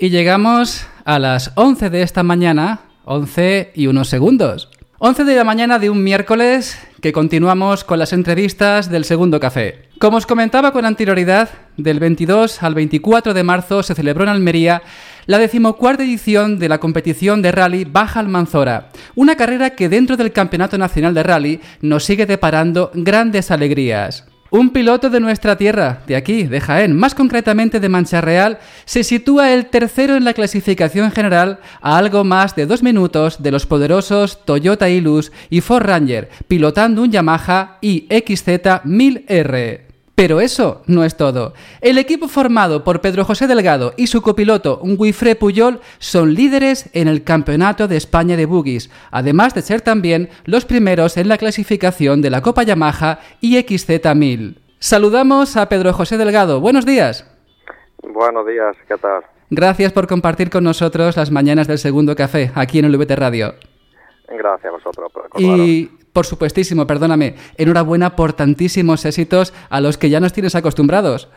Y llegamos a las 11 de esta mañana, 11 y unos segundos. 11 de la mañana de un miércoles que continuamos con las entrevistas del segundo café. Como os comentaba con anterioridad, del 22 al 24 de marzo se celebró en Almería la decimocuarta edición de la competición de rally Baja Almanzora, una carrera que dentro del Campeonato Nacional de Rally nos sigue deparando grandes alegrías. Un piloto de nuestra tierra, de aquí, de Jaén, más concretamente de Mancha Real, se sitúa el tercero en la clasificación general a algo más de dos minutos de los poderosos Toyota Hilux y Ford Ranger, pilotando un Yamaha iXZ 1000R. Pero eso no es todo. El equipo formado por Pedro José Delgado y su copiloto Guifré Puyol son líderes en el Campeonato de España de Boogies, además de ser también los primeros en la clasificación de la Copa Yamaha XZ 1000. Saludamos a Pedro José Delgado. Buenos días. Buenos días, ¿qué tal? Gracias por compartir con nosotros las mañanas del segundo café aquí en el VT Radio. Gracias a vosotros por Y por supuestísimo, perdóname, enhorabuena por tantísimos éxitos a los que ya nos tienes acostumbrados.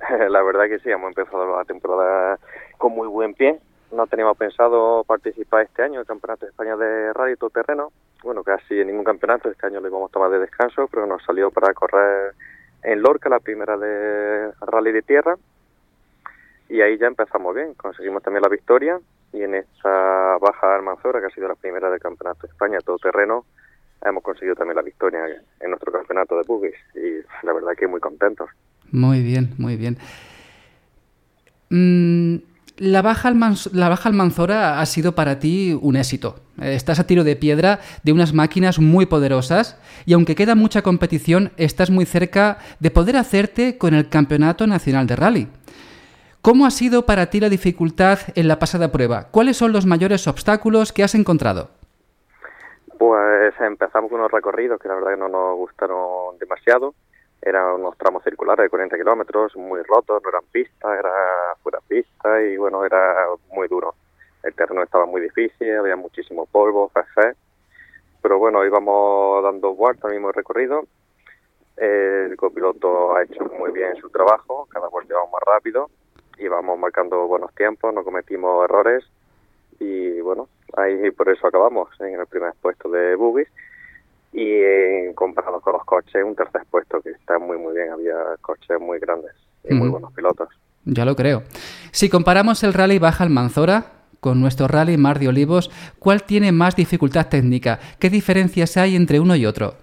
La verdad que sí, hemos empezado la temporada con muy buen pie. No teníamos pensado participar este año en el Campeonato de España de Rally Terreno. Bueno, casi en ningún campeonato. Este año lo íbamos a tomar de descanso, pero nos salió para correr en Lorca, la primera de Rally de Tierra. Y ahí ya empezamos bien. Conseguimos también la victoria y en esta baja Almanzora, que ha sido la primera del Campeonato de España todo terreno, hemos conseguido también la victoria en nuestro campeonato de buggies y la verdad que muy contentos. Muy bien, muy bien. Mm, la, baja la baja Almanzora ha sido para ti un éxito. Estás a tiro de piedra de unas máquinas muy poderosas y aunque queda mucha competición, estás muy cerca de poder hacerte con el Campeonato Nacional de Rally. ¿Cómo ha sido para ti la dificultad en la pasada prueba? ¿Cuáles son los mayores obstáculos que has encontrado? Pues empezamos con unos recorridos que la verdad que no nos gustaron demasiado. Eran unos tramos circulares de 40 kilómetros, muy rotos, no eran pistas, era fuera pista y bueno, era muy duro. El terreno estaba muy difícil, había muchísimo polvo, café. Pero bueno, íbamos dando vueltas al mismo recorrido. El copiloto ha hecho muy bien su trabajo, cada vuelta íbamos más rápido íbamos marcando buenos tiempos, no cometimos errores y bueno, ahí por eso acabamos en el primer puesto de Bugis y eh, comparado con los coches, un tercer puesto que está muy muy bien, había coches muy grandes y muy buenos pilotos. Ya lo creo. Si comparamos el rally Baja Almanzora con nuestro rally Mar de Olivos, ¿cuál tiene más dificultad técnica? ¿Qué diferencias hay entre uno y otro?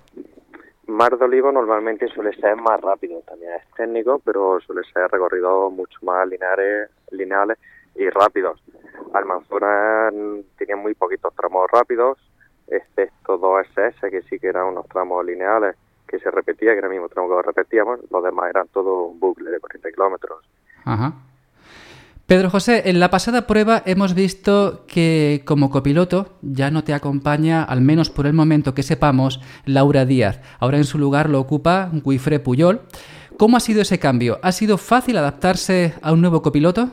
Mar de Olivo normalmente suele ser más rápido, también es técnico, pero suele ser recorrido mucho más lineales, lineales y rápidos. Almanzora tenía muy poquitos tramos rápidos, excepto dos SS, que sí que eran unos tramos lineales que se repetía, que era el mismo tramo que repetíamos, los demás eran todo un bucle de 40 kilómetros. Ajá. Pedro José, en la pasada prueba hemos visto que como copiloto ya no te acompaña, al menos por el momento que sepamos, Laura Díaz. Ahora en su lugar lo ocupa Guifré Puyol. ¿Cómo ha sido ese cambio? ¿Ha sido fácil adaptarse a un nuevo copiloto?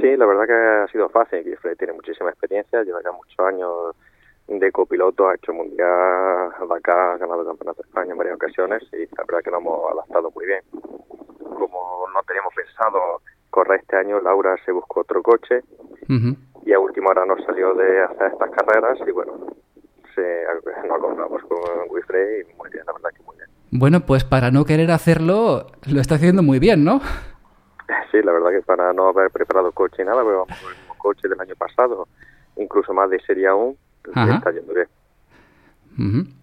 Sí, la verdad que ha sido fácil. Guifré tiene muchísima experiencia, lleva ya muchos años de copiloto, ha hecho mundial, ha ganado el campeonato de España en varias ocasiones y la verdad que nos hemos adaptado muy bien. Como no teníamos pensado corre este año, Laura se buscó otro coche y a última hora nos salió de hacer estas carreras y bueno, se, nos acordamos con Wifre y muy bien, la verdad que muy bien. Bueno, pues para no querer hacerlo, lo está haciendo muy bien, ¿no? Sí, la verdad que para no haber preparado coche y nada, pero vamos con el mismo coche del año pasado, incluso más de serie aún, está yendo bien.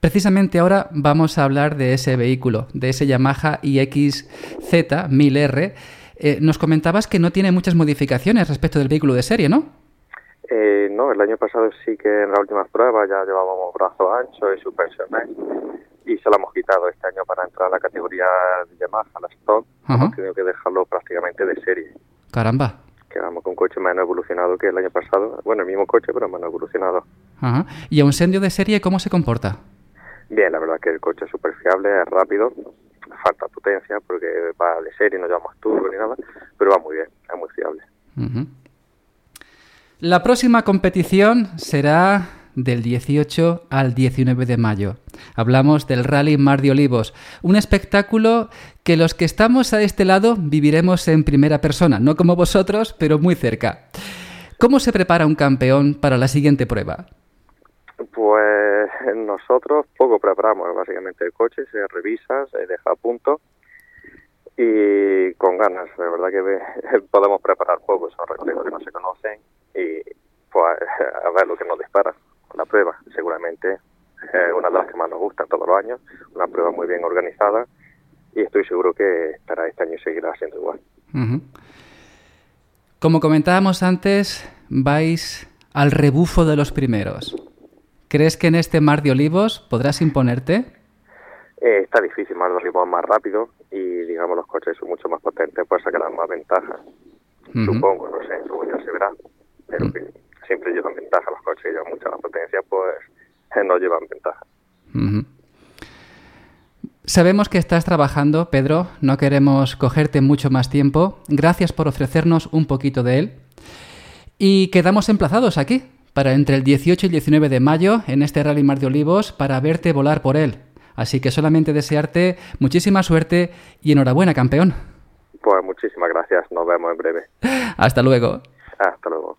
Precisamente ahora vamos a hablar de ese vehículo, de ese Yamaha iXZ 1000R. Eh, nos comentabas que no tiene muchas modificaciones respecto del vehículo de serie, ¿no? Eh, no, el año pasado sí que en las últimas pruebas ya llevábamos brazos anchos y suspensiones y se lo hemos quitado este año para entrar a la categoría de Yamaha, la Stock. Hemos tenido que dejarlo prácticamente de serie. Caramba. Quedamos con un coche menos evolucionado que el año pasado. Bueno, el mismo coche, pero menos evolucionado. Ajá. ¿Y a un sendio de serie cómo se comporta? Bien, la verdad que el coche es súper fiable, es rápido, falta potencia porque va de serie, no llevamos turbo ni nada, pero va muy bien, es muy fiable. La próxima competición será del 18 al 19 de mayo. Hablamos del Rally Mar de Olivos, un espectáculo que los que estamos a este lado viviremos en primera persona, no como vosotros, pero muy cerca. ¿Cómo se prepara un campeón para la siguiente prueba? Pues nosotros poco preparamos, básicamente el coche se revisa, se deja a punto y con ganas, de verdad que podemos preparar poco, son recorridos que no se conocen y pues a ver lo que nos dispara la prueba, seguramente es una de las que más nos gustan todos los años, una prueba muy bien organizada y estoy seguro que para este año seguirá siendo igual. Como comentábamos antes, vais al rebufo de los primeros. ¿Crees que en este mar de olivos podrás imponerte? Eh, está difícil, Mar de Olivos más rápido y digamos los coches son mucho más potentes, pues sacarán más ventaja. Supongo, no sé, luego ya se verá. Pero mm. siempre llevan ventaja los coches, llevan mucha más potencia, pues no llevan ventaja. Sabemos que estás trabajando, Pedro, no queremos cogerte mucho más tiempo. Gracias por ofrecernos un poquito de él. Y quedamos emplazados aquí, para entre el 18 y el 19 de mayo, en este Rally Mar de Olivos, para verte volar por él. Así que solamente desearte muchísima suerte y enhorabuena, campeón. Pues muchísimas gracias, nos vemos en breve. Hasta luego. Hasta luego.